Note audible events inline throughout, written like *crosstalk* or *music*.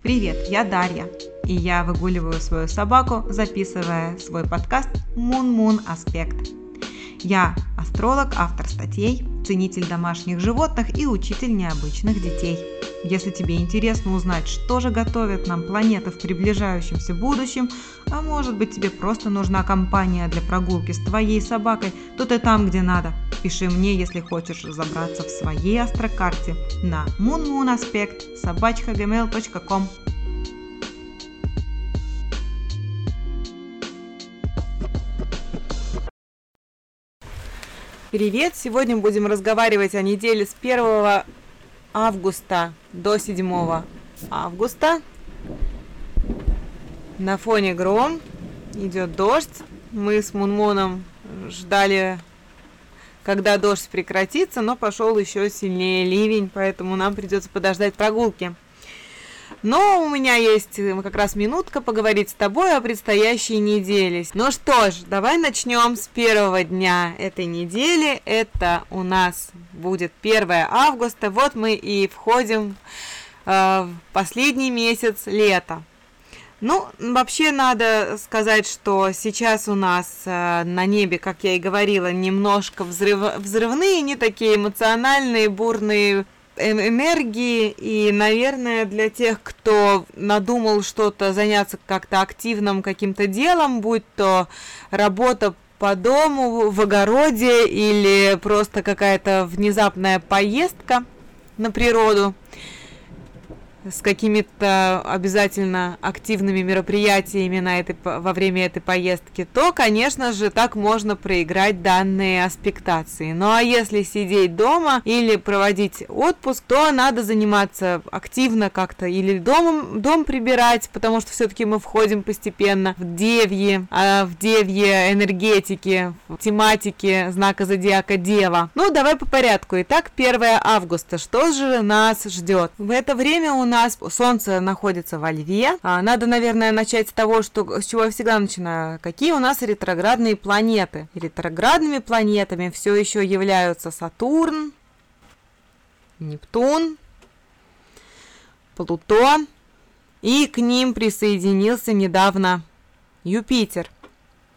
Привет, я Дарья, и я выгуливаю свою собаку, записывая свой подкаст Moon Аспект. Я астролог, автор статей, ценитель домашних животных и учитель необычных детей. Если тебе интересно узнать, что же готовят нам планеты в приближающемся будущем, а может быть тебе просто нужна компания для прогулки с твоей собакой, то ты там, где надо. Пиши мне, если хочешь разобраться в своей астрокарте на moonmoonaspect собачкагмл.ком. Привет! Сегодня будем разговаривать о неделе с 1 августа до 7 августа. На фоне гром, идет дождь. Мы с Мунмоном ждали, когда дождь прекратится, но пошел еще сильнее ливень, поэтому нам придется подождать прогулки. Но у меня есть э, как раз минутка поговорить с тобой о предстоящей неделе. Ну что ж, давай начнем с первого дня этой недели. Это у нас будет 1 августа. Вот мы и входим э, в последний месяц лета. Ну, вообще надо сказать, что сейчас у нас э, на небе, как я и говорила, немножко взрыв, взрывные, не такие эмоциональные, бурные энергии. И, наверное, для тех, кто надумал что-то заняться как-то активным каким-то делом, будь то работа по дому, в огороде или просто какая-то внезапная поездка на природу, с какими-то обязательно активными мероприятиями на этой, во время этой поездки, то, конечно же, так можно проиграть данные аспектации. Ну а если сидеть дома или проводить отпуск, то надо заниматься активно как-то или домом, дом прибирать, потому что все-таки мы входим постепенно в девьи, а в девье энергетики, в тематики знака зодиака Дева. Ну, давай по порядку. Итак, 1 августа. Что же нас ждет? В это время у нас Солнце находится во Льве. А, надо, наверное, начать с того, что, с чего я всегда начинаю. Какие у нас ретроградные планеты? Ретроградными планетами все еще являются Сатурн, Нептун, Плутон, и к ним присоединился недавно Юпитер –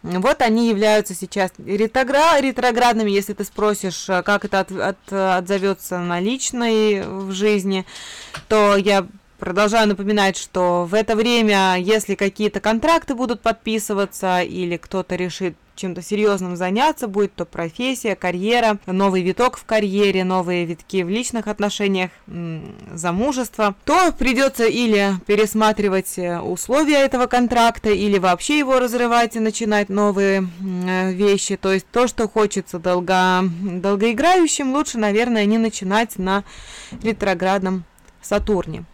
вот они являются сейчас ретрогра- ретроградными, если ты спросишь, э, как это от, от, отзовется на личной в жизни, то я Продолжаю напоминать, что в это время, если какие-то контракты будут подписываться или кто-то решит чем-то серьезным заняться, будет то профессия, карьера, новый виток в карьере, новые витки в личных отношениях, замужество, то придется или пересматривать э, условия этого контракта, или вообще его разрывать и начинать новые э, вещи. То есть то, что хочется долго, долгоиграющим, лучше, наверное, не начинать на ретроградном Сатурне.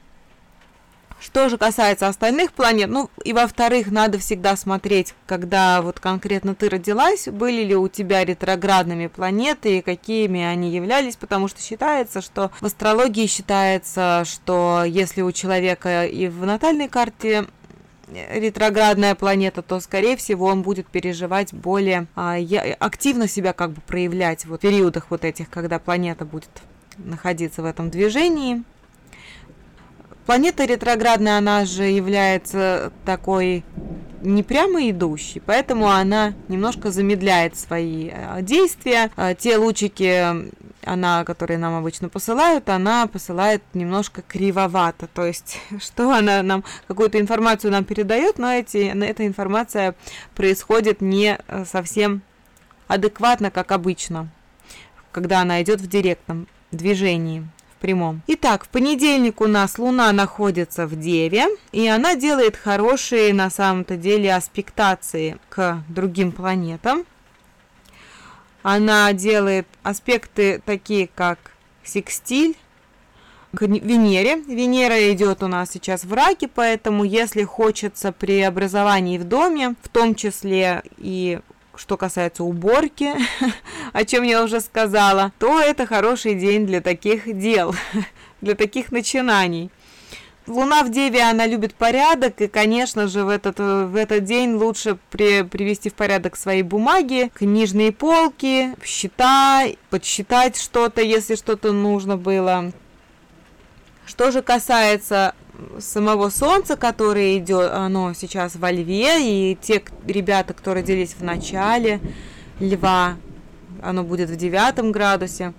Что же касается остальных планет, ну и во-вторых, надо всегда смотреть, когда вот конкретно ты родилась, были ли у тебя ретроградными планеты и какими они являлись, потому что считается, что в астрологии считается, что если у человека и в натальной карте ретроградная планета, то, скорее всего, он будет переживать более а, активно себя как бы проявлять в вот, периодах вот этих, когда планета будет находиться в этом движении. Планета ретроградная, она же является такой не прямо идущей, поэтому она немножко замедляет свои э, действия. Э, те лучики, она, которые нам обычно посылают, она посылает немножко кривовато. То есть, *laughs* что она нам, какую-то информацию нам передает, но эти, эта информация происходит не э, совсем адекватно, как обычно, когда она идет в директном движении прямом. Итак, в понедельник у нас Луна находится в Деве, и она делает хорошие на самом-то деле аспектации к другим планетам. Она делает аспекты такие, как секстиль, к Венере. Венера идет у нас сейчас в раке, поэтому если хочется преобразований в доме, в том числе и что касается уборки, *laughs* о чем я уже сказала, то это хороший день для таких дел, *laughs* для таких начинаний. Луна в Деве, она любит порядок, и, конечно же, в этот, в этот день лучше при, привести в порядок свои бумаги, книжные полки, счета, подсчитать что-то, если что-то нужно было. Что же касается самого Солнца, которое идет, оно сейчас во Льве, и те ребята, кто родились в начале Льва, оно будет в девятом градусе.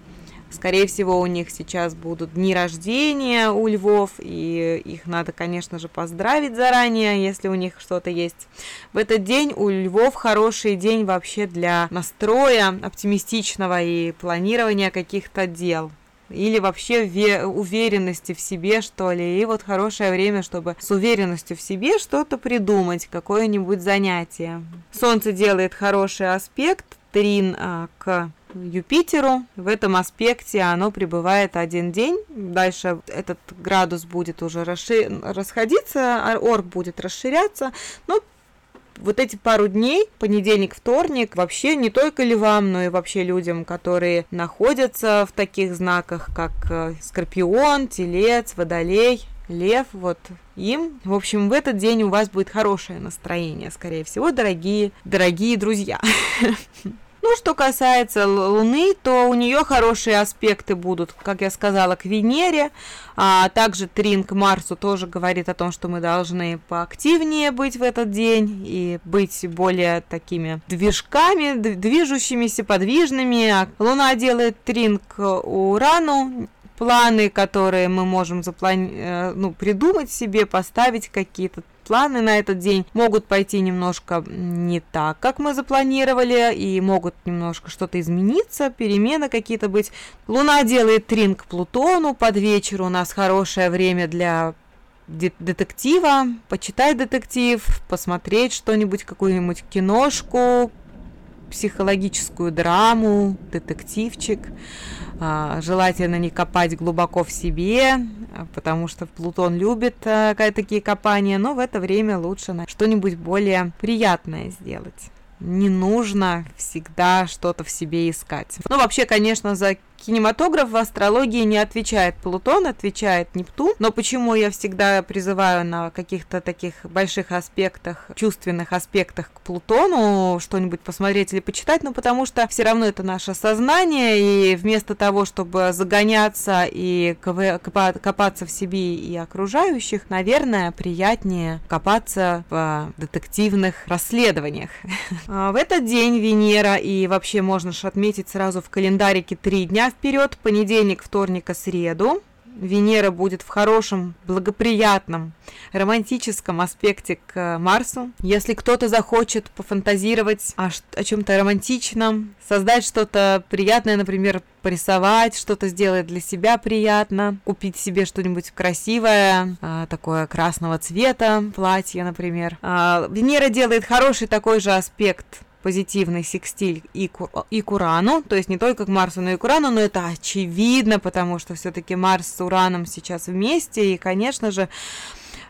Скорее всего, у них сейчас будут дни рождения у львов, и их надо, конечно же, поздравить заранее, если у них что-то есть. В этот день у львов хороший день вообще для настроя оптимистичного и планирования каких-то дел или вообще уверенности в себе, что ли. И вот хорошее время, чтобы с уверенностью в себе что-то придумать, какое-нибудь занятие. Солнце делает хороший аспект, трин а, к Юпитеру. В этом аспекте оно пребывает один день. Дальше этот градус будет уже расшир... расходиться, а орб будет расширяться. Но вот эти пару дней, понедельник, вторник, вообще не только львам, но и вообще людям, которые находятся в таких знаках, как э, Скорпион, Телец, Водолей, Лев, вот им. В общем, в этот день у вас будет хорошее настроение, скорее всего, дорогие, дорогие друзья. *laughs* Ну, что касается Луны, то у нее хорошие аспекты будут, как я сказала, к Венере, а также Трин к Марсу тоже говорит о том, что мы должны поактивнее быть в этот день и быть более такими движками, движущимися, подвижными. А Луна делает Трин к Урану, планы, которые мы можем заплани... Э, ну, придумать себе, поставить какие-то планы на этот день могут пойти немножко не так, как мы запланировали, и могут немножко что-то измениться, перемены какие-то быть. Луна делает трин к Плутону, под вечер у нас хорошее время для детектива, почитать детектив, посмотреть что-нибудь, какую-нибудь киношку, психологическую драму, детективчик. А, желательно не копать глубоко в себе, потому что Плутон любит а, такие копания, но в это время лучше что-нибудь более приятное сделать не нужно всегда что-то в себе искать. Ну, вообще, конечно, за кинематограф в астрологии не отвечает Плутон, отвечает Нептун. Но почему я всегда призываю на каких-то таких больших аспектах, чувственных аспектах к Плутону что-нибудь посмотреть или почитать? Ну, потому что все равно это наше сознание, и вместо того, чтобы загоняться и копаться в себе и окружающих, наверное, приятнее копаться в детективных расследованиях. *laughs* А, в этот день Венера, и вообще можно же отметить сразу в календарике три дня вперед, понедельник, вторник среду. Венера будет в хорошем, благоприятном, романтическом аспекте к Марсу. Если кто-то захочет пофантазировать о, о чем-то романтичном, создать что-то приятное, например, порисовать, что-то сделать для себя приятно, купить себе что-нибудь красивое, а, такое красного цвета, платье, например. А, Венера делает хороший такой же аспект позитивный секстиль и, ку и к Урану, то есть не только к Марсу, но и к Урану, но это очевидно, потому что все-таки Марс с Ураном сейчас вместе, и, конечно же,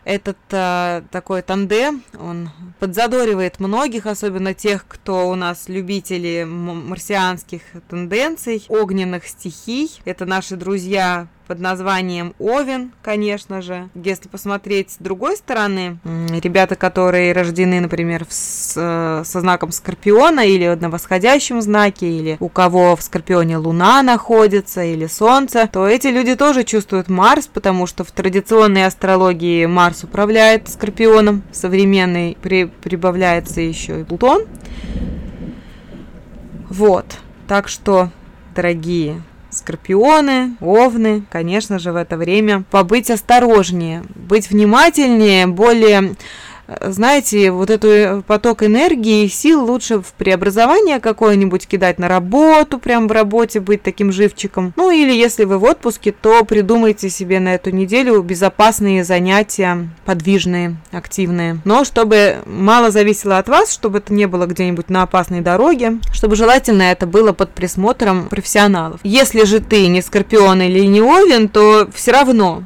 этот э, такой тандем, он подзадоривает многих, особенно тех, кто у нас любители марсианских тенденций, огненных стихий. Это наши друзья под названием Овен, конечно же. Если посмотреть с другой стороны, ребята, которые рождены, например, с, э, со знаком Скорпиона или на восходящем знаке, или у кого в Скорпионе Луна находится, или Солнце, то эти люди тоже чувствуют Марс, потому что в традиционной астрологии Марс управляет Скорпионом, в современной при, прибавляется еще и Плутон. Вот, так что, дорогие скорпионы, овны, конечно же, в это время побыть осторожнее, быть внимательнее, более знаете, вот эту поток энергии и сил лучше в преобразование какое-нибудь кидать на работу, прям в работе быть таким живчиком. Ну или если вы в отпуске, то придумайте себе на эту неделю безопасные занятия, подвижные, активные. Но чтобы мало зависело от вас, чтобы это не было где-нибудь на опасной дороге, чтобы желательно это было под присмотром профессионалов. Если же ты не скорпион или не овен, то все равно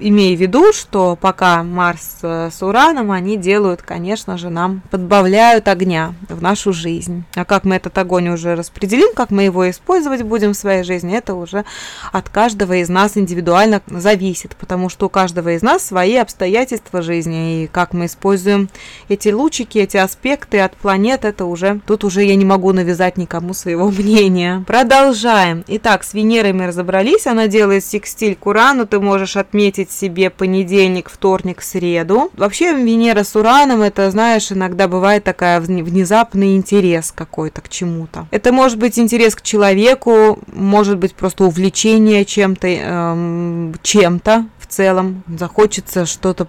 имея в виду, что пока Марс э, с Ураном, они делают, конечно же, нам подбавляют огня в нашу жизнь. А как мы этот огонь уже распределим, как мы его использовать будем в своей жизни, это уже от каждого из нас индивидуально зависит, потому что у каждого из нас свои обстоятельства жизни, и как мы используем эти лучики, эти аспекты от планет, это уже, тут уже я не могу навязать никому своего *laughs* мнения. Продолжаем. Итак, с Венерой мы разобрались, она делает секстиль к Урану, ты можешь отметить представить себе понедельник, вторник, среду. Вообще Венера с Ураном, это, знаешь, иногда бывает такая внезапный интерес какой-то к чему-то. Это может быть интерес к человеку, может быть просто увлечение чем-то, эм, чем-то в целом. Захочется что-то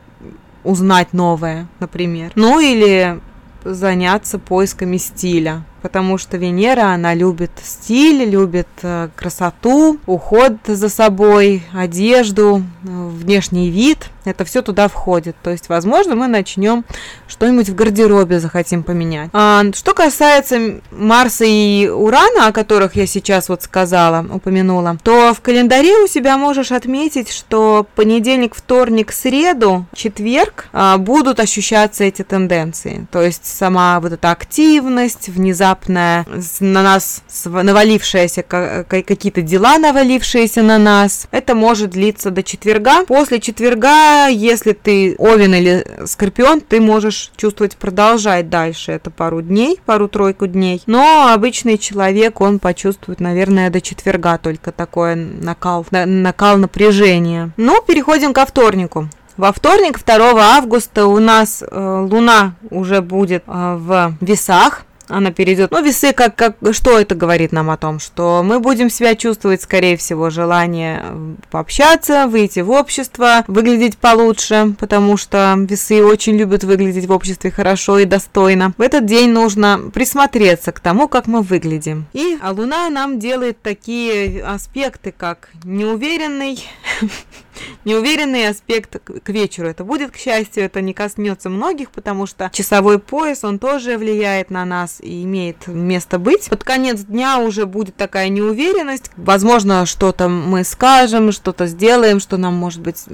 узнать новое, например. Ну или заняться поисками стиля потому что Венера, она любит стиль, любит э, красоту, уход за собой, одежду, э, внешний вид. Это все туда входит. То есть, возможно, мы начнем что-нибудь в гардеробе захотим поменять. А, что касается Марса и Урана, о которых я сейчас вот сказала, упомянула, то в календаре у себя можешь отметить, что понедельник, вторник, среду, четверг а, будут ощущаться эти тенденции. То есть сама вот эта активность, внезапно внезапная, на нас навалившаяся, какие-то дела навалившиеся на нас. Это может длиться до четверга. После четверга, если ты овен или скорпион, ты можешь чувствовать продолжать дальше. Это пару дней, пару-тройку дней. Но обычный человек, он почувствует, наверное, до четверга только такой накал, накал напряжения. Но переходим ко вторнику. Во вторник, 2 августа, у нас э, Луна уже будет э, в весах она перейдет. Ну, весы, как, как, что это говорит нам о том? Что мы будем себя чувствовать, скорее всего, желание пообщаться, выйти в общество, выглядеть получше, потому что весы очень любят выглядеть в обществе хорошо и достойно. В этот день нужно присмотреться к тому, как мы выглядим. И а Луна нам делает такие аспекты, как неуверенный, *laughs* неуверенный аспект к вечеру. Это будет, к счастью, это не коснется многих, потому что часовой пояс, он тоже влияет на нас и имеет место быть. Под конец дня уже будет такая неуверенность. Возможно, что-то мы скажем, что-то сделаем, что нам может быть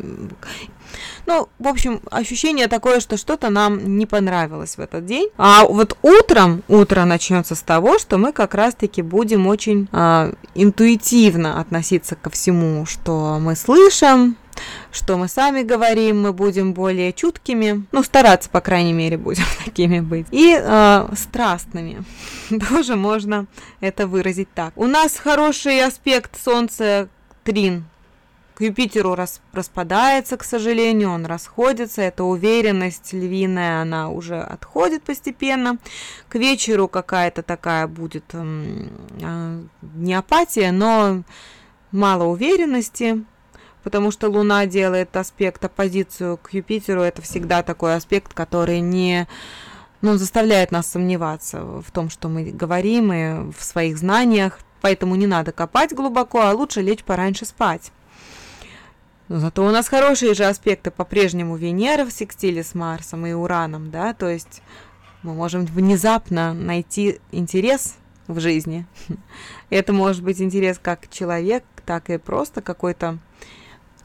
ну, в общем, ощущение такое, что что-то нам не понравилось в этот день. А вот утром, утро начнется с того, что мы как раз-таки будем очень э, интуитивно относиться ко всему, что мы слышим, что мы сами говорим, мы будем более чуткими, ну, стараться, по крайней мере, будем *laughs* такими быть. И э, страстными. *laughs* Тоже можно это выразить так. У нас хороший аспект Солнца Трин к Юпитеру рас, распадается, к сожалению, он расходится, эта уверенность львиная, она уже отходит постепенно. К вечеру какая-то такая будет э, не апатия, но мало уверенности, потому что Луна делает аспект, оппозицию к Юпитеру, это всегда такой аспект, который не ну, заставляет нас сомневаться в том, что мы говорим, и в своих знаниях, поэтому не надо копать глубоко, а лучше лечь пораньше спать. Но зато у нас хорошие же аспекты по-прежнему Венера в секстиле с Марсом и Ураном, да, то есть мы можем внезапно найти интерес в жизни. *laughs* Это может быть интерес как человек, так и просто какой-то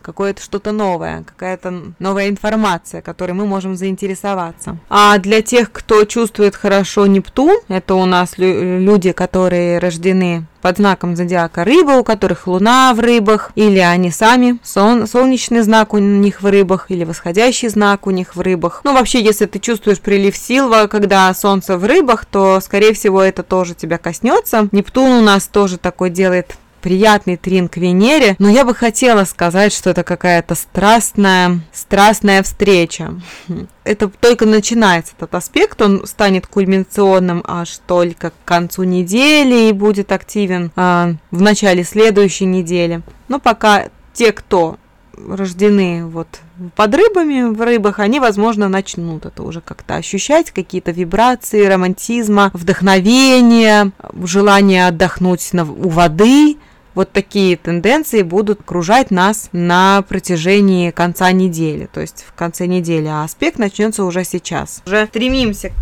какое-то что-то новое, какая-то новая информация, которой мы можем заинтересоваться. А для тех, кто чувствует хорошо Нептун, это у нас люди, которые рождены под знаком зодиака рыба, у которых луна в рыбах, или они сами, сон, солнечный знак у них в рыбах, или восходящий знак у них в рыбах. Ну, вообще, если ты чувствуешь прилив сил, когда солнце в рыбах, то, скорее всего, это тоже тебя коснется. Нептун у нас тоже такой делает приятный трин к Венере, но я бы хотела сказать, что это какая-то страстная, страстная встреча. *laughs* Это только начинается этот аспект, он станет кульминационным аж только к концу недели и будет активен а, в начале следующей недели. Но пока те, кто рождены вот под рыбами, в рыбах, они, возможно, начнут это уже как-то ощущать, какие-то вибрации романтизма, вдохновения, желание отдохнуть на, у воды – вот такие тенденции будут окружать нас на протяжении конца недели, то есть в конце недели, а аспект начнется уже сейчас. Уже стремимся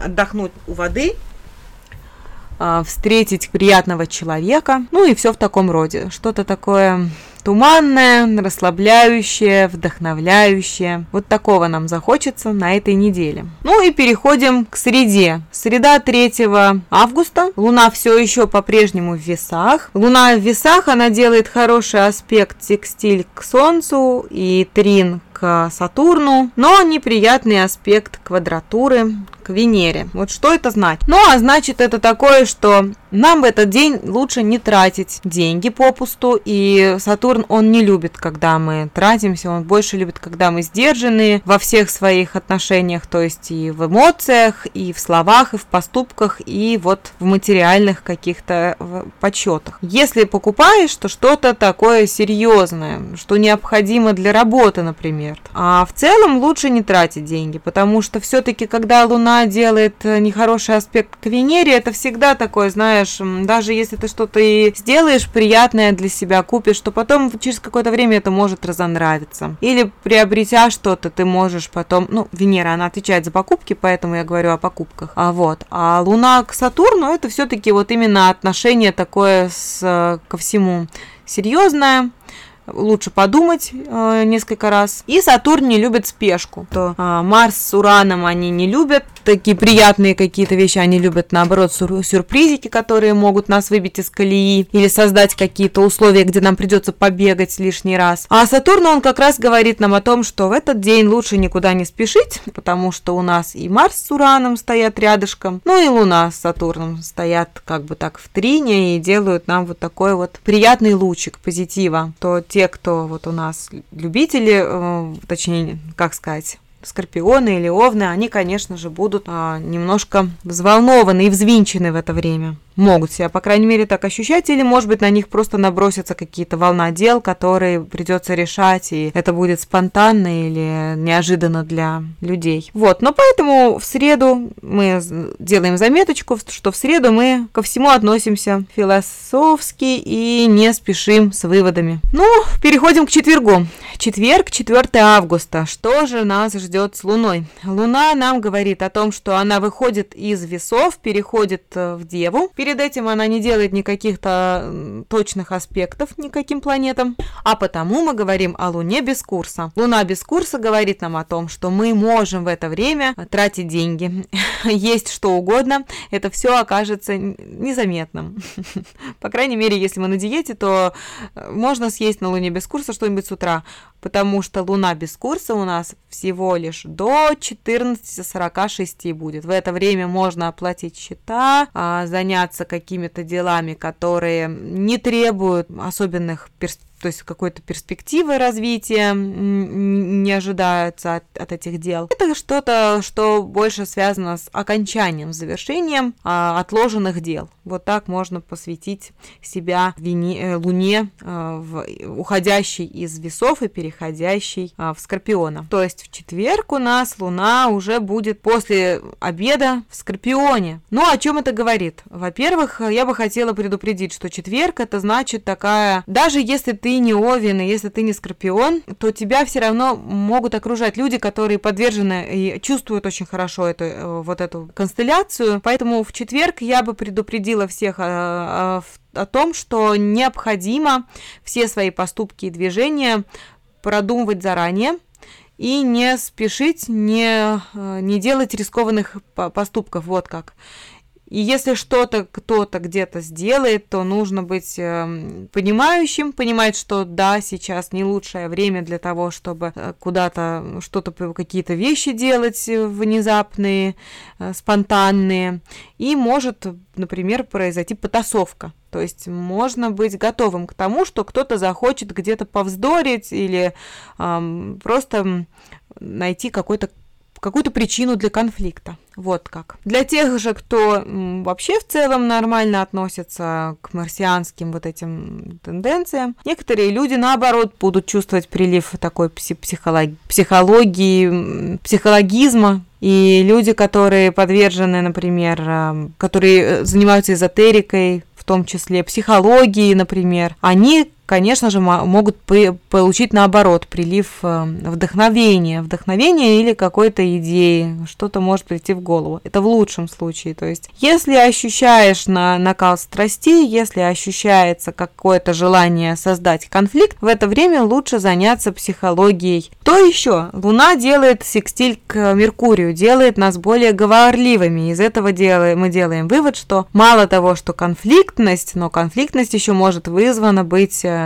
отдохнуть у воды, а, встретить приятного человека, ну и все в таком роде. Что-то такое туманное, расслабляющее, вдохновляющее. Вот такого нам захочется на этой неделе. Ну и переходим к среде. Среда 3 августа. Луна все еще по-прежнему в весах. Луна в весах, она делает хороший аспект текстиль к Солнцу и трин к Сатурну, но неприятный аспект квадратуры к Венере. Вот что это значит? Ну, а значит это такое, что нам в этот день лучше не тратить деньги попусту, и Сатурн, он не любит, когда мы тратимся, он больше любит, когда мы сдержаны во всех своих отношениях, то есть и в эмоциях, и в словах, и в поступках, и вот в материальных каких-то подсчетах. Если покупаешь, то что-то такое серьезное, что необходимо для работы, например. А в целом лучше не тратить деньги, потому что все-таки, когда Луна делает э, нехороший аспект к Венере, это всегда такое, знаешь, даже если ты что-то и сделаешь приятное для себя, купишь, то потом через какое-то время это может разонравиться. Или приобретя что-то, ты можешь потом, ну, Венера, она отвечает за покупки, поэтому я говорю о покупках. А вот, а Луна к Сатурну, это все-таки вот именно отношение такое с, э, ко всему серьезное, лучше подумать э, несколько раз. И Сатурн не любит спешку. То э, Марс с Ураном они не любят такие приятные какие-то вещи, они любят наоборот сюр сюрпризики, которые могут нас выбить из колеи или создать какие-то условия, где нам придется побегать лишний раз. А Сатурн, он как раз говорит нам о том, что в этот день лучше никуда не спешить, потому что у нас и Марс с Ураном стоят рядышком, ну и Луна с Сатурном стоят как бы так в трине и делают нам вот такой вот приятный лучик позитива. То те, кто вот у нас любители, э, точнее, как сказать, скорпионы или овны, они, конечно же, будут а, немножко взволнованы и взвинчены в это время могут себя, по крайней мере, так ощущать, или, может быть, на них просто набросятся какие-то волна дел, которые придется решать, и это будет спонтанно или неожиданно для людей. Вот, но поэтому в среду мы делаем заметочку, что в среду мы ко всему относимся философски и не спешим с выводами. Ну, переходим к четвергу. Четверг, 4 августа. Что же нас ждет с Луной? Луна нам говорит о том, что она выходит из весов, переходит э, в Деву, Перед этим она не делает никаких-то точных аспектов никаким планетам, а потому мы говорим о Луне без курса. Луна без курса говорит нам о том, что мы можем в это время тратить деньги, *laughs* есть что угодно, это все окажется незаметным. *laughs* По крайней мере, если мы на диете, то э, можно съесть на Луне без курса что-нибудь с утра, потому что Луна без курса у нас всего лишь до 14.46 будет. В это время можно оплатить счета, а, заняться какими-то делами, которые не требуют особенных перспектив то есть какой-то перспективы развития не ожидается от, от этих дел. Это что-то, что больше связано с окончанием, завершением а, отложенных дел. Вот так можно посвятить себя Вене, э, Луне, а, в, уходящей из весов и переходящей а, в Скорпиона. То есть в четверг у нас Луна уже будет после обеда в Скорпионе. Ну, о чем это говорит? Во-первых, я бы хотела предупредить, что четверг это значит такая, даже если ты ты не Овен, и если ты не Скорпион, то тебя все равно могут окружать люди, которые подвержены и чувствуют очень хорошо эту, э, вот эту констелляцию. Поэтому в четверг я бы предупредила всех о, о, о том, что необходимо все свои поступки и движения продумывать заранее, и не спешить, не, э, не делать рискованных поступков, вот как. И если что-то кто-то где-то сделает, то нужно быть э, понимающим, понимать, что да, сейчас не лучшее время для того, чтобы э, куда-то что-то, какие-то вещи делать внезапные, э, спонтанные. И может, например, произойти потасовка. То есть можно быть готовым к тому, что кто-то захочет где-то повздорить или э, просто найти какой-то какую-то причину для конфликта. Вот как. Для тех же, кто вообще в целом нормально относится к марсианским вот этим тенденциям, некоторые люди, наоборот, будут чувствовать прилив такой психолог... психологии, психологизма, и люди, которые подвержены, например, э, которые э, занимаются эзотерикой, в том числе психологией, например, они конечно же, могут получить наоборот прилив э, вдохновения, вдохновения или какой-то идеи, что-то может прийти в голову. Это в лучшем случае. То есть, если ощущаешь на накал страстей, если ощущается какое-то желание создать конфликт, в это время лучше заняться психологией. То еще? Луна делает секстиль к Меркурию, делает нас более говорливыми. Из этого делаем, мы делаем вывод, что мало того, что конфликтность, но конфликтность еще может вызвана быть э,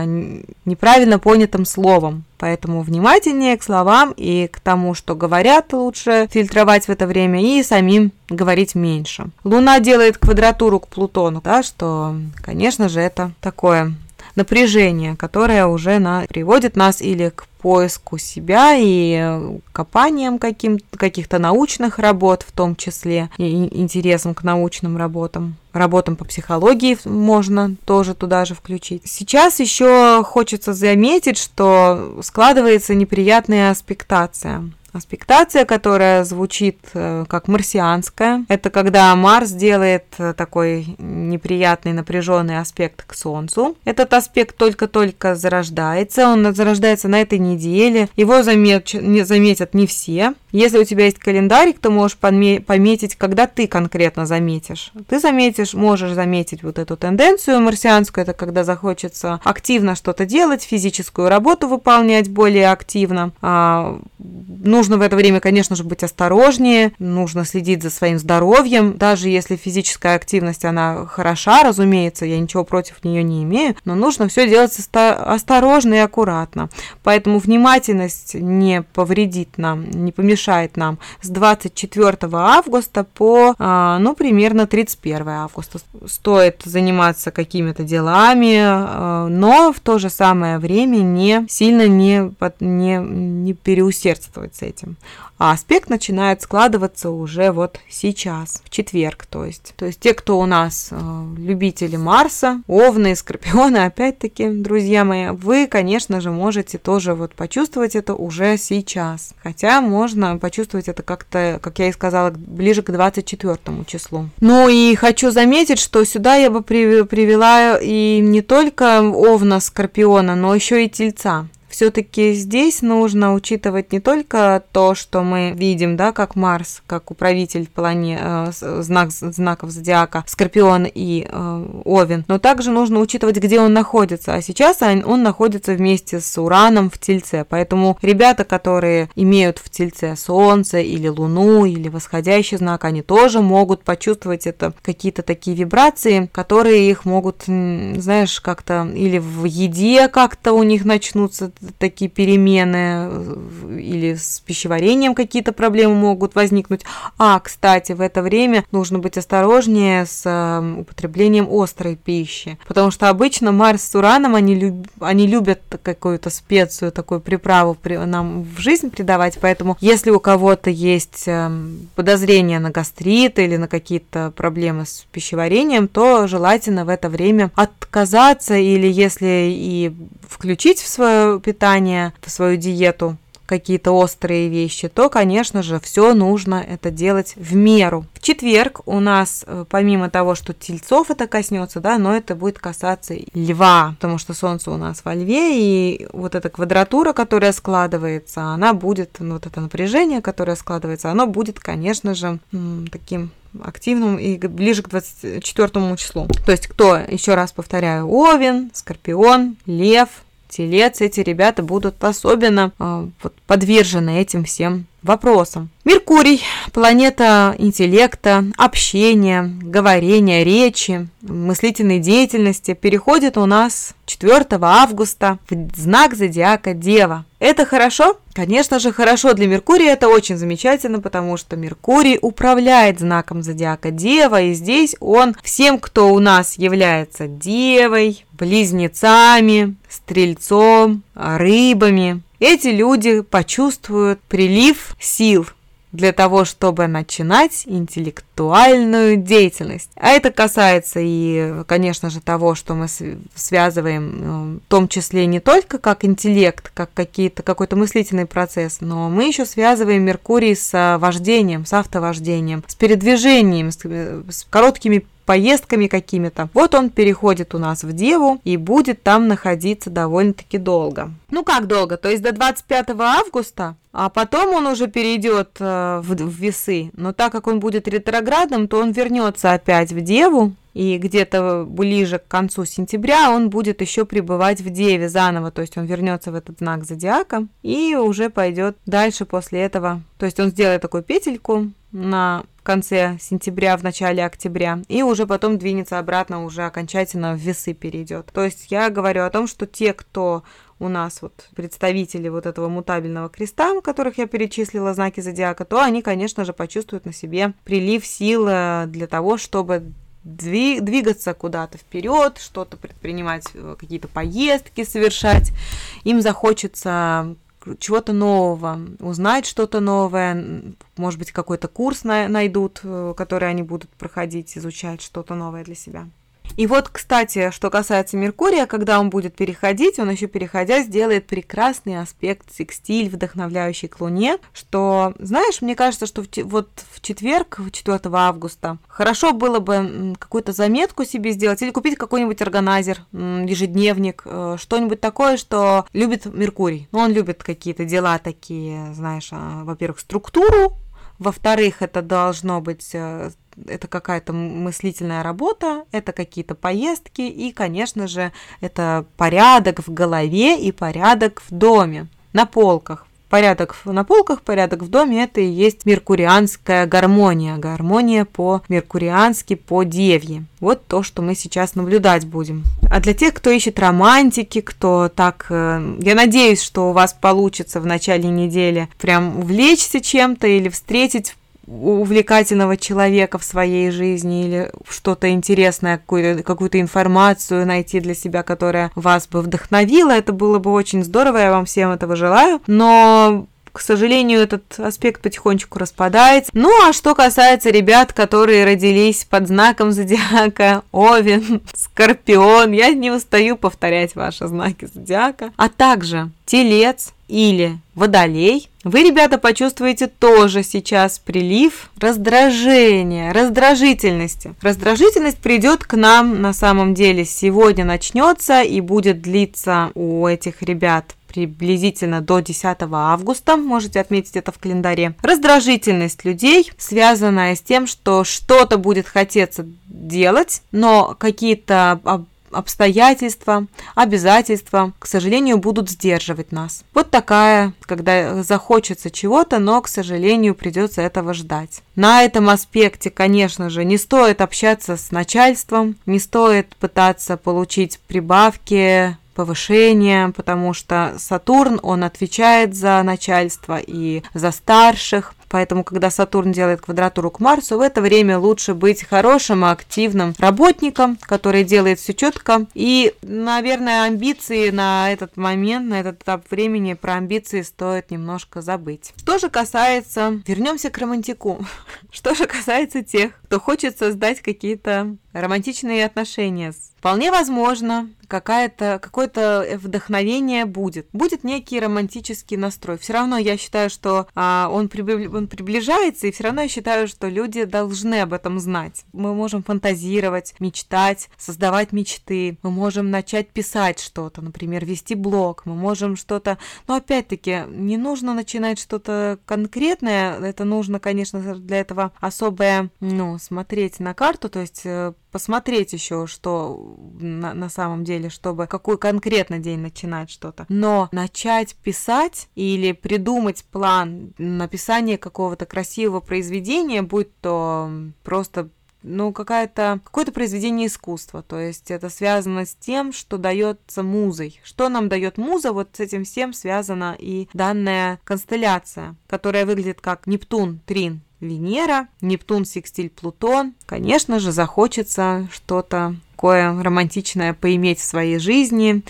неправильно понятым словом. Поэтому внимательнее к словам и к тому, что говорят, лучше фильтровать в это время и самим говорить меньше. Луна делает квадратуру к Плутону, да, что, конечно же, это такое напряжение, которое уже на, приводит нас или к поиску себя и копанием каким, каких-то научных работ в том числе, и интересом к научным работам. Работам по психологии можно тоже туда же включить. Сейчас еще хочется заметить, что складывается неприятная аспектация. Аспектация, которая звучит э, как марсианская, это когда Марс делает э, такой неприятный напряженный аспект к Солнцу. Этот аспект только-только зарождается, он зарождается на этой неделе, его замет, не, заметят не все. Если у тебя есть календарик, то можешь пометить, когда ты конкретно заметишь. Ты заметишь, можешь заметить вот эту тенденцию марсианскую, это когда захочется активно что-то делать, физическую работу выполнять более активно. А, нужно в это время, конечно же, быть осторожнее, нужно следить за своим здоровьем, даже если физическая активность, она хороша, разумеется, я ничего против нее не имею, но нужно все делать осторожно и аккуратно. Поэтому внимательность не повредит нам, не помешает мешает нам с 24 августа по, а, ну, примерно 31 августа. Стоит заниматься какими-то делами, а, но в то же самое время не сильно не, не, не переусердствовать с этим. А аспект начинает складываться уже вот сейчас, в четверг, то есть. То есть те, кто у нас э, любители Марса, Овны, Скорпионы, *laughs* опять-таки, друзья мои, вы, конечно же, можете тоже вот почувствовать это уже сейчас. Хотя можно почувствовать это как-то, как я и сказала, ближе к 24 числу. Ну и хочу заметить, что сюда я бы привела и не только Овна, Скорпиона, но еще и Тельца все-таки здесь нужно учитывать не только то, что мы видим, да, как Марс, как управитель плане, э, знак, знаков зодиака, Скорпион и э, Овен, но также нужно учитывать, где он находится. А сейчас он, он находится вместе с Ураном в Тельце. Поэтому ребята, которые имеют в Тельце Солнце или Луну или восходящий знак, они тоже могут почувствовать это какие-то такие вибрации, которые их могут, знаешь, как-то или в еде как-то у них начнутся такие перемены э, или с пищеварением какие-то проблемы могут возникнуть. А, кстати, в это время нужно быть осторожнее с э, употреблением острой пищи, потому что обычно Марс с Ураном, они, люб... они любят какую-то специю, такую приправу нам в жизнь придавать, поэтому если у кого-то есть эм, подозрение на гастрит или на какие-то проблемы с пищеварением, то желательно в это время отказаться или если и включить в свое питание, в свою диету какие-то острые вещи, то, конечно же, все нужно это делать в меру. В четверг у нас, э, помимо того, что тельцов это коснется, да, но это будет касаться льва, потому что солнце у нас во льве, и вот эта квадратура, которая складывается, она будет, ну, вот это напряжение, которое складывается, оно будет, конечно же, таким активным и ближе к 24 числу. То есть кто, еще раз повторяю, Овен, Скорпион, Лев, телец, эти ребята будут особенно э, вот, подвержены этим всем вопросам. Меркурий – планета интеллекта, общения, говорения, речи, мыслительной деятельности, переходит у нас 4 августа в знак зодиака Дева. Это хорошо? Конечно же, хорошо для Меркурия, это очень замечательно, потому что Меркурий управляет знаком зодиака Дева, и здесь он всем, кто у нас является Девой, близнецами, стрельцом, рыбами, эти люди почувствуют прилив сил для того, чтобы начинать интеллектуальную деятельность. А это касается и, конечно же, того, что мы связываем, э, в том числе не только как интеллект, как какие-то, какой-то мыслительный процесс, но мы еще связываем Меркурий с вождением, с автовождением, с передвижением, с, э, с короткими поездками какими-то. Вот он переходит у нас в Деву и будет там находиться довольно-таки долго. Ну как долго? То есть до 25 августа, а потом он уже перейдет э, в, в весы. Но так как он будет ретроградным, то он вернется опять в Деву и где-то ближе к концу сентября он будет еще пребывать в Деве заново, то есть он вернется в этот знак зодиака и уже пойдет дальше после этого. То есть он сделает такую петельку на конце сентября, в начале октября, и уже потом двинется обратно, уже окончательно в весы перейдет. То есть я говорю о том, что те, кто у нас вот представители вот этого мутабельного креста, которых я перечислила, знаки зодиака, то они, конечно же, почувствуют на себе прилив сил для того, чтобы двигаться куда-то вперед, что-то предпринимать, э, какие-то поездки совершать. Им захочется чего-то нового, узнать что-то новое, может быть, какой-то курс найдут, э, который они будут проходить, изучать что-то новое для себя. И вот, кстати, что касается Меркурия, когда он будет переходить, он еще переходя сделает прекрасный аспект секстиль, вдохновляющий к Луне, что, знаешь, мне кажется, что в, вот в четверг, 4 августа, хорошо было бы какую-то заметку себе сделать или купить какой-нибудь органайзер, ежедневник, э, что-нибудь такое, что любит Меркурий. Ну, он любит какие-то дела такие, знаешь, а, во-первых, структуру, во-вторых, это должно быть э, это какая-то мыслительная работа, это какие-то поездки и, конечно же, это порядок в голове и порядок в доме, на полках. Порядок на полках, порядок в доме – это и есть меркурианская гармония. Гармония по-меркуриански, по девье. Вот то, что мы сейчас наблюдать будем. А для тех, кто ищет романтики, кто так... Э, я надеюсь, что у вас получится в начале недели прям увлечься чем-то или встретить увлекательного человека в своей жизни или что-то интересное, какую-то, какую-то информацию найти для себя, которая вас бы вдохновила. Это было бы очень здорово, я вам всем этого желаю. Но к сожалению, этот аспект потихонечку распадается. Ну, а что касается ребят, которые родились под знаком зодиака, *laughs* Овен, Скорпион, я не устаю повторять ваши знаки зодиака, а также Телец или Водолей, вы, ребята, почувствуете тоже сейчас прилив раздражения, раздражительности. Раздражительность придет к нам на самом деле сегодня начнется и будет длиться у этих ребят приблизительно до 10 августа, можете отметить это в календаре. Раздражительность людей, связанная с тем, что что-то будет хотеться делать, но какие-то обстоятельства, обязательства, к сожалению, будут сдерживать нас. Вот такая, когда захочется чего-то, но, к сожалению, придется этого ждать. На этом аспекте, конечно же, не стоит общаться с начальством, не стоит пытаться получить прибавки, повышение, потому что Сатурн, он отвечает за начальство и за старших, Поэтому, когда Сатурн делает квадратуру к Марсу, в это время лучше быть хорошим, активным работником, который делает все четко. И, наверное, амбиции на этот момент, на этот этап времени, про амбиции стоит немножко забыть. Что же касается... Вернемся к романтику. *laughs* Что же касается тех, кто хочет создать какие-то романтичные отношения. Вполне возможно, какая-то, какое-то вдохновение будет. Будет некий романтический настрой. Все равно я считаю, что а, он, прибли, он приближается, и все равно я считаю, что люди должны об этом знать. Мы можем фантазировать, мечтать, создавать мечты. Мы можем начать писать что-то, например, вести блог. Мы можем что-то... Но опять-таки, не нужно начинать что-то конкретное. Это нужно, конечно, для этого особое, ну, смотреть на карту, то есть э, посмотреть еще, что на, на самом деле, чтобы какой конкретно день начинать что-то. Но начать писать или придумать план написания какого-то красивого произведения, будь то просто ну, какая-то, какое-то произведение искусства. То есть это связано с тем, что дается музой. Что нам дает муза, вот с этим всем связана и данная констелляция, которая выглядит как Нептун, Трин, Венера, Нептун, Секстиль, Плутон. Конечно же, захочется что-то такое романтичное поиметь в своей жизни,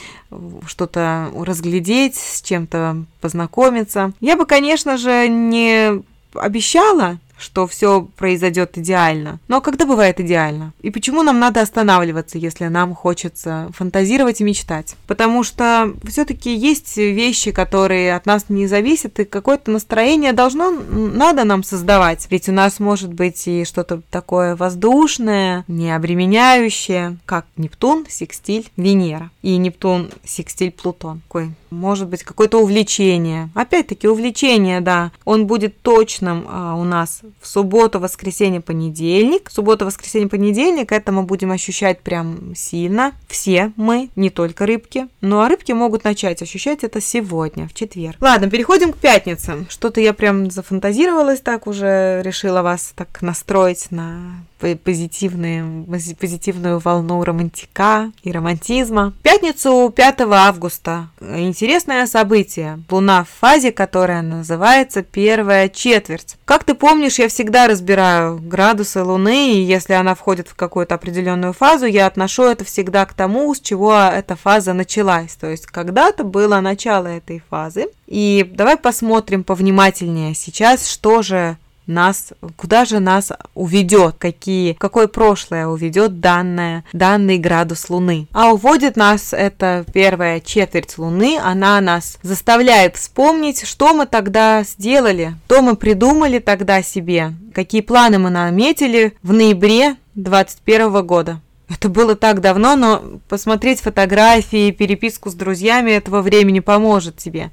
что-то разглядеть, с чем-то познакомиться. Я бы, конечно же, не обещала что все произойдет идеально. Но когда бывает идеально? И почему нам надо останавливаться, если нам хочется фантазировать и мечтать? Потому что все-таки есть вещи, которые от нас не зависят, и какое-то настроение должно, надо нам создавать. Ведь у нас может быть и что-то такое воздушное, не обременяющее, как Нептун, Секстиль, Венера. И Нептун, Секстиль, Плутон. Такой может быть, какое-то увлечение. Опять-таки, увлечение, да, он будет точным а, у нас в субботу, воскресенье, понедельник. Суббота, воскресенье, понедельник, это мы будем ощущать прям сильно. Все мы, не только рыбки. Ну, а рыбки могут начать ощущать это сегодня, в четверг. Ладно, переходим к пятницам. Что-то я прям зафантазировалась так уже, решила вас так настроить на позитивные, позитивную волну романтика и романтизма. В пятницу 5 августа интересное событие. Луна в фазе, которая называется первая четверть. Как ты помнишь, я всегда разбираю градусы Луны, и если она входит в какую-то определенную фазу, я отношу это всегда к тому, с чего эта фаза началась. То есть когда-то было начало этой фазы. И давай посмотрим повнимательнее сейчас, что же нас, куда же нас уведет, какие, какое прошлое уведет данное, данный градус Луны. А уводит нас это первая четверть Луны, она нас заставляет вспомнить, что мы тогда сделали, что мы придумали тогда себе, какие планы мы наметили в ноябре 2021 года. Это было так давно, но посмотреть фотографии, переписку с друзьями этого времени поможет тебе.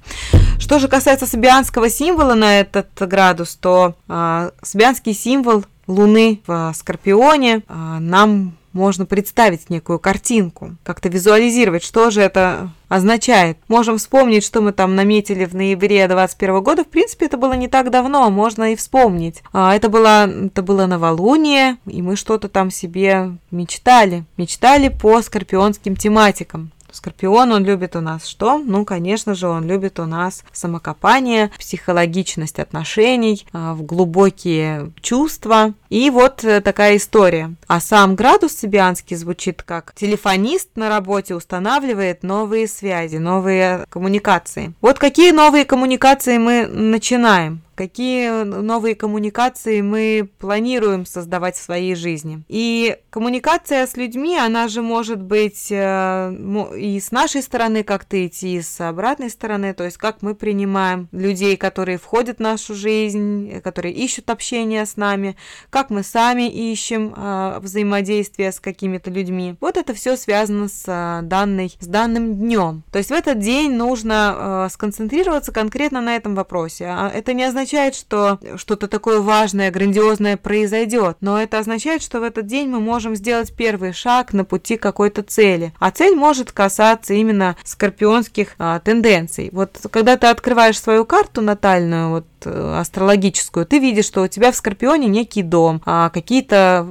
Что же касается сабианского символа на этот градус, то э, сабианский символ Луны в Скорпионе э, нам можно представить некую картинку, как-то визуализировать, что же это означает. Можем вспомнить, что мы там наметили в ноябре 2021 года. В принципе, это было не так давно, можно и вспомнить. А, это, было, это было новолуние, и мы что-то там себе мечтали. Мечтали по скорпионским тематикам. Скорпион, он любит у нас что? Ну, конечно же, он любит у нас самокопание, психологичность отношений, а, в глубокие чувства. И вот э, такая история. А сам градус Сибианский звучит как телефонист на работе устанавливает новые связи, новые коммуникации. Вот какие новые коммуникации мы начинаем? Какие новые коммуникации мы планируем создавать в своей жизни. И коммуникация с людьми, она же может быть э, и с нашей стороны как-то идти, и с обратной стороны, то есть как мы принимаем людей, которые входят в нашу жизнь, которые ищут общение с нами, как мы сами ищем э, взаимодействие с какими-то людьми. Вот это все связано с, э, данной, с данным днем. То есть в этот день нужно сконцентрироваться конкретно на этом вопросе. А это не означает, означает, что что-то такое важное, грандиозное произойдет, но это означает, что в этот день мы можем сделать первый шаг на пути какой-то цели. А цель может касаться именно скорпионских а, тенденций. Вот когда ты открываешь свою карту натальную, вот Э, астрологическую, ты видишь, что у тебя в Скорпионе некий дом, а какие-то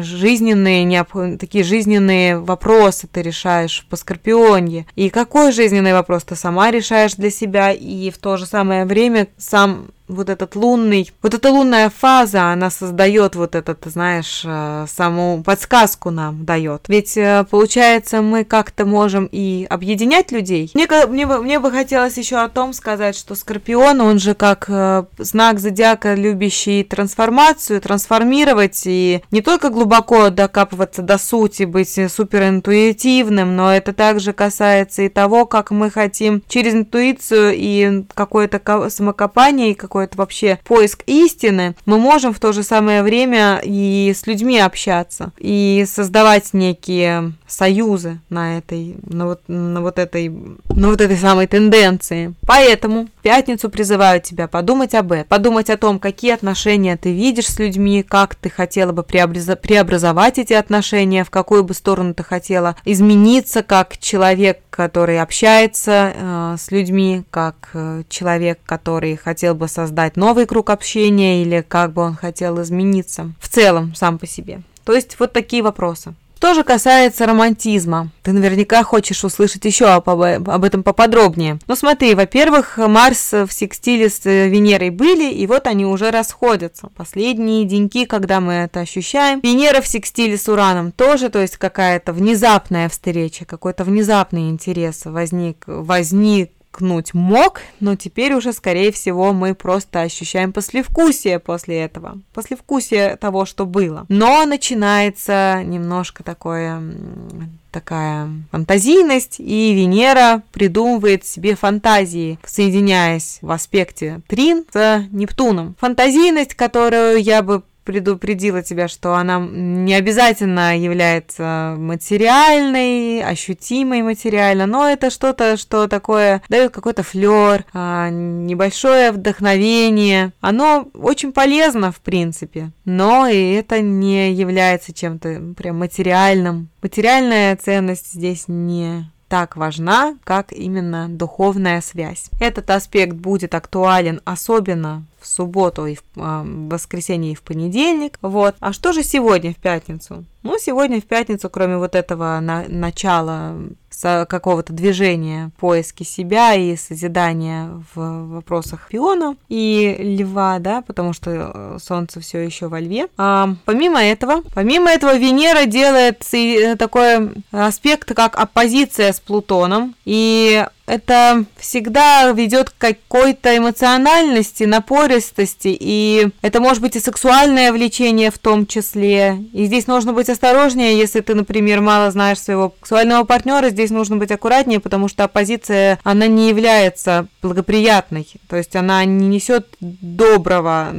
жизненные, необ... такие жизненные вопросы ты решаешь по Скорпионе. И какой жизненный вопрос ты сама решаешь для себя, и в то же самое время сам вот этот лунный, вот эта лунная фаза, она создает вот этот, знаешь, э, саму подсказку нам дает. Ведь э, получается мы как-то можем и объединять людей. Мне, мне, мне бы хотелось еще о том сказать, что Скорпион, он же как Э, знак зодиака, любящий трансформацию, трансформировать и не только глубоко докапываться до сути, быть суперинтуитивным, но это также касается и того, как мы хотим через интуицию и какое-то самокопание, и какой-то вообще поиск истины, мы можем в то же самое время и с людьми общаться, и создавать некие союзы на этой, на вот, на вот этой, на вот этой самой тенденции. Поэтому в пятницу призываю тебя подумать об этом, подумать о том, какие отношения ты видишь с людьми, как ты хотела бы преобразовать эти отношения, в какую бы сторону ты хотела измениться как человек, который общается э, с людьми, как э, человек, который хотел бы создать новый круг общения или как бы он хотел измениться в целом сам по себе. То есть вот такие вопросы. Что же касается романтизма, ты наверняка хочешь услышать еще об, об этом поподробнее. Ну смотри, во-первых, Марс в секстиле с Венерой были, и вот они уже расходятся. Последние деньки, когда мы это ощущаем. Венера в секстиле с Ураном тоже, то есть какая-то внезапная встреча, какой-то внезапный интерес возник, возник кнуть мог, но теперь уже, скорее всего, мы просто ощущаем послевкусие после этого. Послевкусие того, что было. Но начинается немножко такое такая фантазийность, и Венера придумывает себе фантазии, соединяясь в аспекте Трин с Нептуном. Фантазийность, которую я бы предупредила тебя, что она не обязательно является материальной, ощутимой материально, но это что-то, что такое дает какой-то флер, а, небольшое вдохновение. Оно очень полезно, в принципе, но и это не является чем-то прям материальным. Материальная ценность здесь не так важна, как именно духовная связь. Этот аспект будет актуален особенно в субботу и в э, воскресенье и в понедельник. Вот. А что же сегодня в пятницу? Ну, сегодня в пятницу, кроме вот этого на начала какого-то движения, поиски себя и созидания в вопросах пиона и льва, да, потому что э, Солнце все еще во льве. А, помимо этого, помимо этого Венера делает такой аспект, как оппозиция с Плутоном, и это всегда ведет к какой-то эмоциональности, напористости, и это может быть и сексуальное влечение в том числе. И здесь нужно быть осторожнее, если ты, например, мало знаешь своего сексуального партнера, здесь нужно быть аккуратнее, потому что оппозиция, она не является благоприятной, то есть она не несет доброго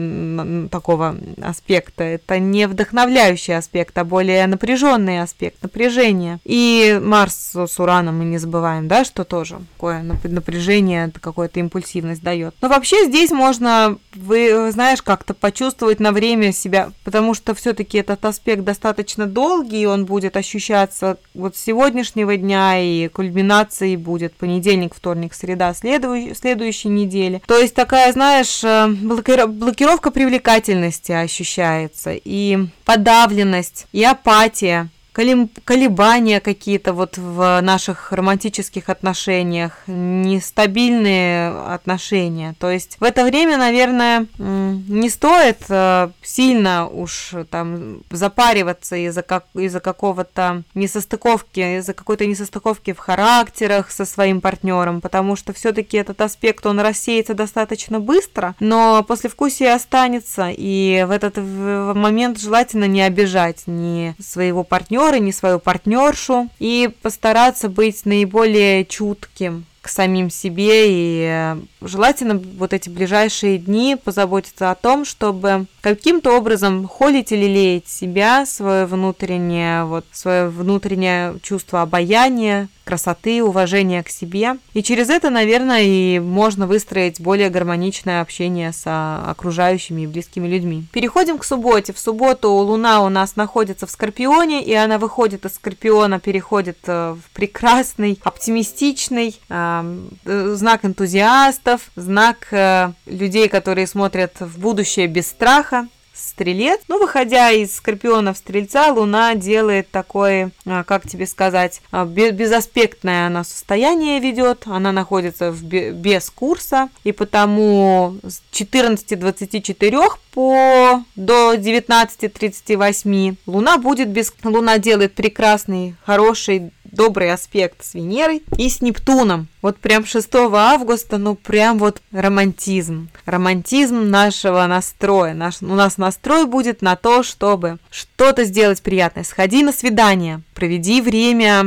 такого аспекта, это не вдохновляющий аспект, а более напряженный аспект, напряжение. И Марс с Ураном мы не забываем, да, что тоже такое напряжение, какая-то импульсивность дает. Но вообще здесь можно, вы знаешь, как-то почувствовать на время себя, потому что все-таки этот аспект достаточно долгий, он будет ощущаться вот с сегодняшнего дня, и кульминацией будет понедельник, вторник, среда следующей, следующей недели. То есть такая, знаешь, э, блокировка привлекательности ощущается, и подавленность, и апатия колебания какие-то вот в наших романтических отношениях, нестабильные отношения. То есть в это время, наверное, не стоит э, сильно уж там запариваться из-за как, из-за какого-то несостыковки, из-за какой-то несостыковки в характерах со своим партнером, потому что все-таки этот аспект, он рассеется достаточно быстро, но после послевкусие останется, и в этот момент желательно не обижать ни своего партнера, партнера, ни свою партнершу и постараться быть наиболее чутким к самим себе и э, желательно вот эти ближайшие дни позаботиться о том, чтобы каким-то образом холить или лелеять себя, свое внутреннее, вот, свое внутреннее чувство обаяния, красоты, уважения к себе. И через это, наверное, и можно выстроить более гармоничное общение с а, окружающими и близкими людьми. Переходим к субботе. В субботу Луна у нас находится в Скорпионе, и она выходит из Скорпиона, переходит э, в прекрасный, оптимистичный э, знак энтузиастов, знак э, людей, которые смотрят в будущее без страха, стрелец. Ну, выходя из Скорпиона в Стрельца, Луна делает такое, а, как тебе сказать, безаспектное она состояние ведет. Она находится в, без курса, и потому с 14.24 по до 19.38 Луна будет без... Луна делает прекрасный, хороший, добрый аспект с Венерой и с Нептуном. Вот прям 6 августа, ну прям вот романтизм. Романтизм нашего настроя. Наш, у нас настрой будет на то, чтобы что-то сделать приятное. Сходи на свидание, проведи время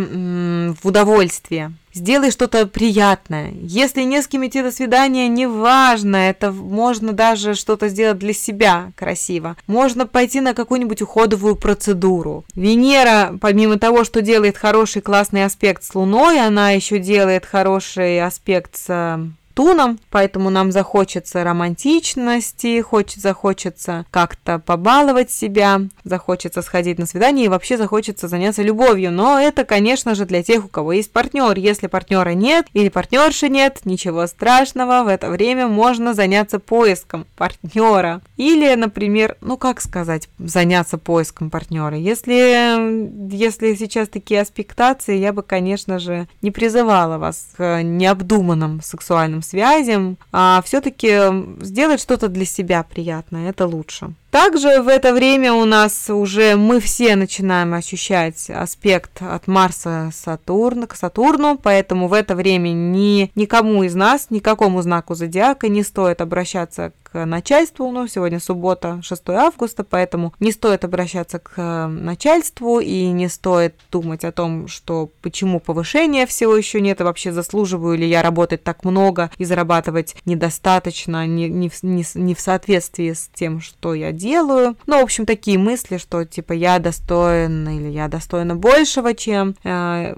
в удовольствие сделай что-то приятное. Если не с кем идти до свидания, неважно, это можно даже что-то сделать для себя красиво. Можно пойти на какую-нибудь уходовую процедуру. Венера, помимо того, что делает хороший классный аспект с Луной, она еще делает хороший аспект с Нептуном, поэтому нам захочется романтичности, хочет, захочется как-то побаловать себя, захочется сходить на свидание и вообще захочется заняться любовью. Но это, конечно же, для тех, у кого есть партнер. Если партнера нет или партнерши нет, ничего страшного, в это время можно заняться поиском партнера. Или, например, ну как сказать, заняться поиском партнера. Если, если сейчас такие аспектации, я бы, конечно же, не призывала вас к необдуманным сексуальным связям, а все-таки сделать что-то для себя приятное, это лучше. Также в это время у нас уже мы все начинаем ощущать аспект от Марса Сатурна к Сатурну, поэтому в это время ни, никому из нас, никакому знаку зодиака не стоит обращаться начальству. Ну, сегодня суббота, 6 августа, поэтому не стоит обращаться к начальству и не стоит думать о том, что почему повышения всего еще нет, и вообще заслуживаю ли я работать так много и зарабатывать недостаточно, не, не, не, не в соответствии с тем, что я делаю. Ну, в общем, такие мысли, что типа я достоин или я достойна большего, чем э,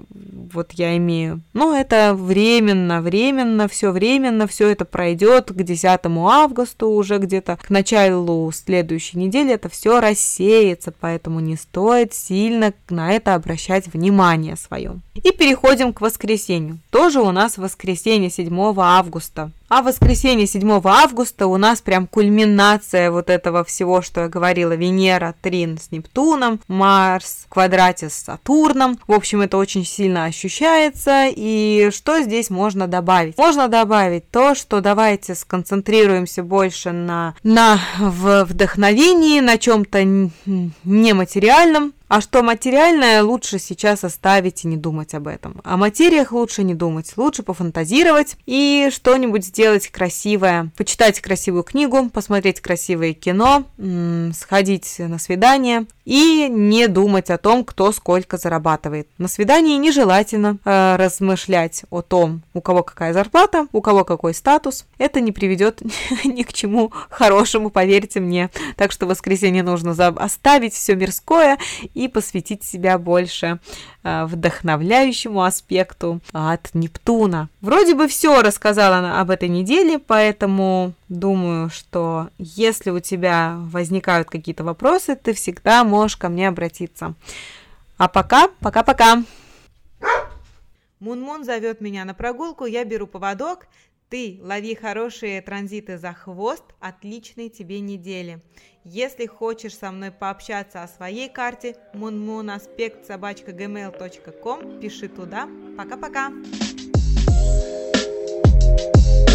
вот я имею. Ну, это временно, временно, все временно, все это пройдет к 10 августа уже где-то, к началу следующей недели это все рассеется, поэтому не стоит сильно на это обращать внимание свое. И переходим к воскресенью. Тоже у нас воскресенье 7 августа. А в воскресенье 7 августа у нас прям кульминация вот этого всего, что я говорила. Венера, Трин с Нептуном, Марс в квадрате с Сатурном. В общем, это очень сильно ощущается. И что здесь можно добавить? Можно добавить то, что давайте сконцентрируемся больше на, на вдохновении, на чем-то нематериальном, а что материальное, лучше сейчас оставить и не думать об этом. О материях лучше не думать, лучше пофантазировать и что-нибудь сделать красивое. Почитать красивую книгу, посмотреть красивое кино, сходить на свидание и не думать о том, кто сколько зарабатывает. На свидании нежелательно э, размышлять о том, у кого какая зарплата, у кого какой статус. Это не приведет *laughs* ни к чему хорошему, поверьте мне. Так что в воскресенье нужно оставить все мирское и посвятить себя больше вдохновляющему аспекту от Нептуна. Вроде бы все рассказала об этой неделе, поэтому думаю, что если у тебя возникают какие-то вопросы, ты всегда можешь ко мне обратиться. А пока, пока-пока. Мунмун зовет меня на прогулку, я беру поводок. Ты лови хорошие транзиты за хвост, отличной тебе недели. Если хочешь со мной пообщаться о своей карте munmunaspect собачка gmail.com, пиши туда. Пока-пока! thank you